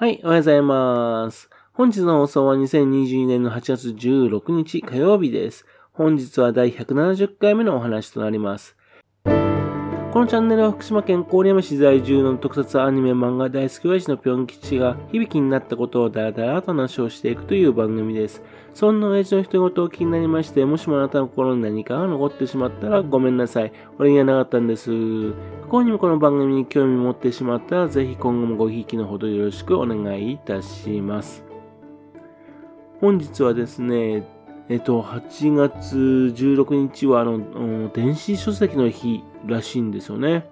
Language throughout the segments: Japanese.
はい、おはようございます。本日の放送は2022年の8月16日火曜日です。本日は第170回目のお話となります。このチャンネルは福島県郡山市在住の特撮アニメ漫画大好き親父のぴょん吉が響きになったことをだらだらと話をしていくという番組です。そんな親父の一言を気になりまして、もしもあなたの心に何かが残ってしまったらごめんなさい。俺にはなかったんです。不幸にもこの番組に興味持ってしまったら、ぜひ今後もごひいきのほどよろしくお願いいたします。本日はですね、えっと、8月16日は、あの、電子書籍の日らしいんですよね。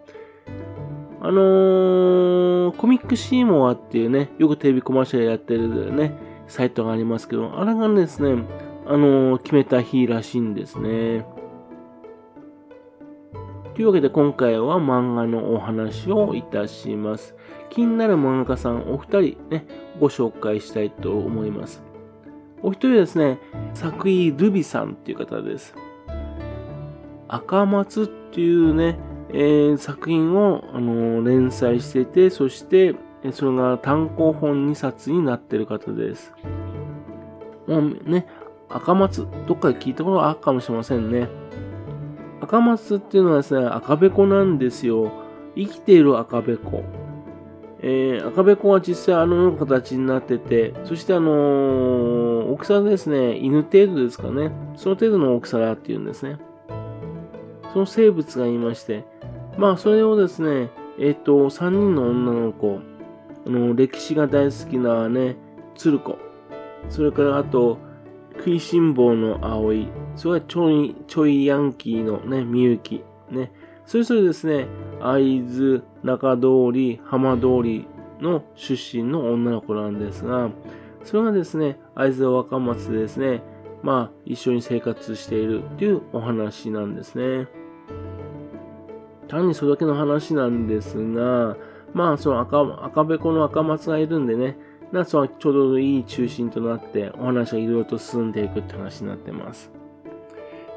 あのーコミックシーモアっていうね、よくテレビコマーシャルやってるね、サイトがありますけど、あれがですね、あのー決めた日らしいんですね。というわけで今回は漫画のお話をいたします。気になる漫画家さんお二人ね、ご紹介したいと思います。お一人ですね、作井ルビさんっていう方です。赤松っていうね、えー作品を、あのー連載してて、そして、それが単行本2冊になってる方です。もうね、赤松、どっかで聞いたことがあるかもしれませんね。赤松っていうのはですね、赤べこなんですよ。生きている赤べこ。えー赤べこは実際あのような形になってて、そしてあのー大きさですね、犬程度ですかね。その程度の大きさだっていうんですね。その生物がいまして、まあそれをですね、えっ、と、3人の女の子、あの歴史が大好きなね、鶴子、それからあと、食いしん坊の葵、それからちょい、ちょいヤンキーのね、みゆき、ね、それぞれですね、会津、中通り、浜通りの出身の女の子なんですが、それがですね、会津若松でですね、まあ、一緒に生活しているっていうお話なんですね。単にそれだけの話なんですが、まあ、その赤、赤べこの赤松がいるんでね、なそはちょうどいい中心となって、お話がいろいろと進んでいくって話になってます。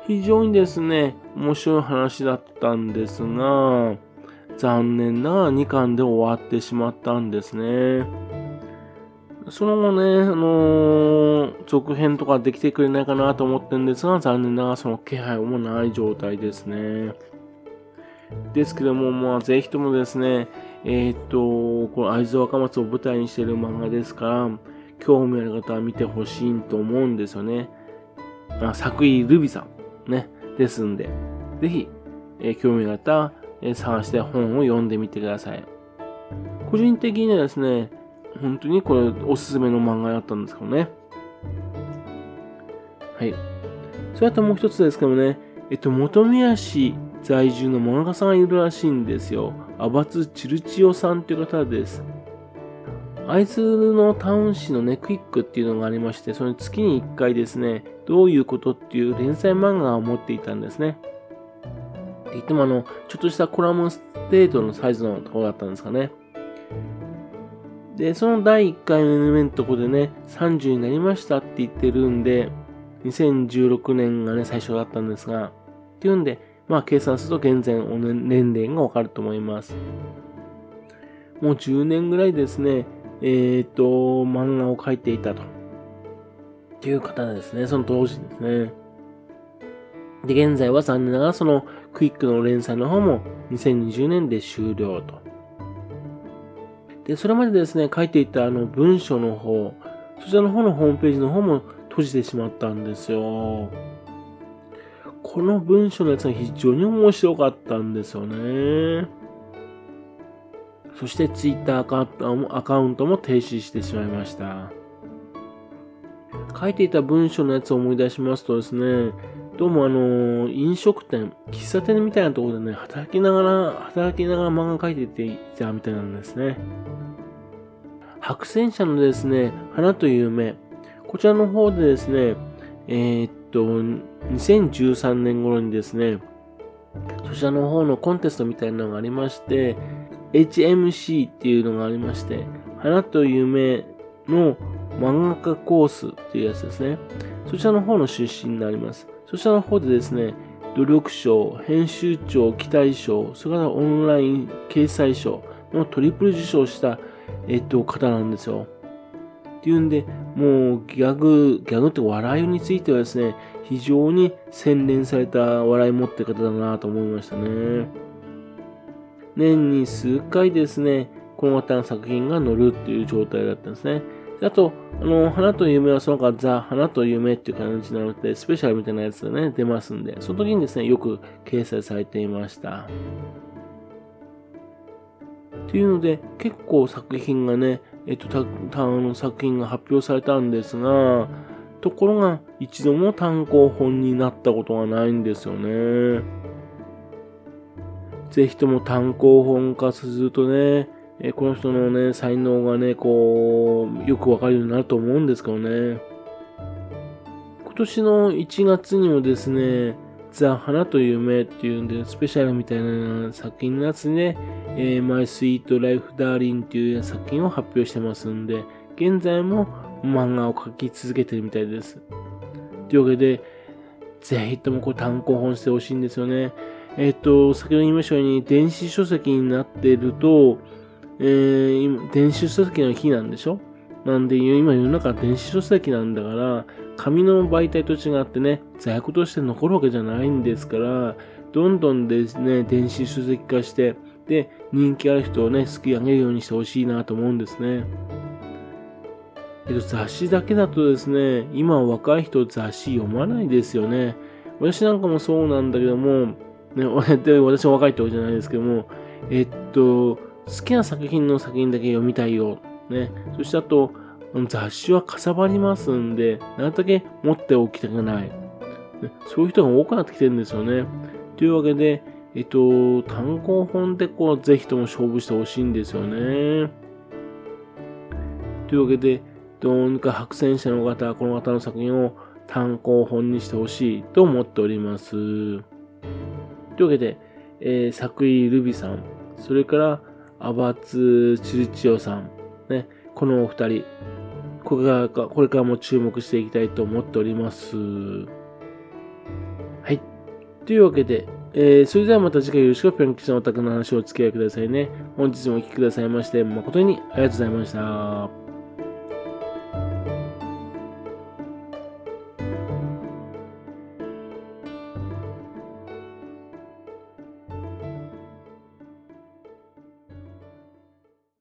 非常にですね、面白い話だったんですが、残念ながら2巻で終わってしまったんですね。その後ね、あのー続編とかできてくれないかなと思ってるんですが、残念ながらその気配もない状態ですね。ですけども、まあ、ぜひともですね、えーっと、この会津若松を舞台にしている漫画ですから、興味ある方は見てほしいと思うんですよね。あ作井ルビさん。ね。ですんで、ぜひ、え興味があったら、え探して本を読んでみてください。個人的にはですね、本当にこれおすすめの漫画だったんですけどね。はい。それともう一つですけどね、えっと、本宮市在住の漫画家さんがいるらしいんですよ。アバツ・チルチオさんという方です。会津のタウン誌のね、クイックっていうのがありまして、その月に1回ですね、どういうことっていう連載漫画を持っていたんですね。って言ってもあの、ちょっとしたコラムステートのサイズのところだったんですかね。で、その第1回の目のところでね、30になりましたって言ってるんで、2016年がね、最初だったんですが、っていうんで、まあ計算すると現在の年齢がわかると思います。もう10年ぐらいですね、えっ、と、漫画を描いていたと。っていう方ですね、その当時ですね。で、現在は残念ながらそのクイックの連載の方も2020年で終了と。で、それまでですね、書いていたあの文章の方、そちらの方のホームページの方も閉じてしまったんですよ。この文章のやつが非常に面白かったんですよね。そしてツイッターアカアカウントも停止してしまいました。書いていた文章のやつを思い出しますとですね、どうもあの、飲食店、喫茶店みたいなところでね、働きながら、働きながら漫画書いていたみたいなんですね。白戦車のですね、花という夢、こちらの方でですね、えーっと、2013年頃にですね、そちらの方のコンテストみたいなのがありまして、HMC っていうのがありまして、花と夢の漫画家コースっていうやつですね。そちらの方の出身になります。そちらの方でですね、努力賞、編集長期待賞、それからオンライン掲載賞のトリプル受賞したえっと、方なんですよ。っていうんで、もうギャグ、ギャグって笑いについてはですね、非常に洗練された笑い持って方だなと思いましたね。年に数回ですね、この方の作品が載るっていう状態だったんですね。あと、あの、花と夢はその他ザ・花と夢っていう感じなので、スペシャルみたいなやつがね、出ますんで、その時にですね、よく掲載されていました。っていうので、結構作品がね、えっと、た、たの作品が発表されたんですが、ところが一度も単行本になったことがないんですよね。ぜひとも単行本化するとね、えこの人のね、才能がね、こう、よくわかるようになると思うんですけどね。今年の1月にもですね、ザ・花と夢っていうんで、スペシャルみたいな作品のやつね、えー、My Sweet Life Darling っていう作品を発表してますんで、現在も漫画を描き続けてるみたいです。というわけで、ぜひともこう単行本してほしいんですよね。えっ、と、先ほど言いましたように、電子書籍になっていると、えー、電子書籍の日なんでしょ？なんで、今世の中電子書籍なんだから、紙の媒体と違ってね、在庫として残るわけじゃないんですから、どんどんですね、電子書籍化して、で、人気ある人をね、救い上げるようにしてほしいなと思うんですね。けど雑誌だけだとですね、今若い人雑誌読まないですよね。私なんかもそうなんだけども、ね、私は若いってわけじゃないですけども、えっと、好きな作品の作品だけ読みたいよ。ね。そしてあと、雑誌はかさばりますんで、なるだけ持っておきたくない。ね、そういう人が多くなってきてるんですよね。というわけで、えっと、単行本でこう、ぜひとも勝負してほしいんですよね。というわけで、どうにか白戦車の方、この方の作品を単行本にしてほしいと思っております。というわけで、えー、作井ルビさん、それから、アバツ・チルチオさん、ね、このお二人、これから、これからも注目していきたいと思っております。はい。というわけで、えー、それではまた次回よろしくぴょん吉のお宅の話をお付き合いくださいね。本日もお聴きくださいまして、誠にありがとうございました。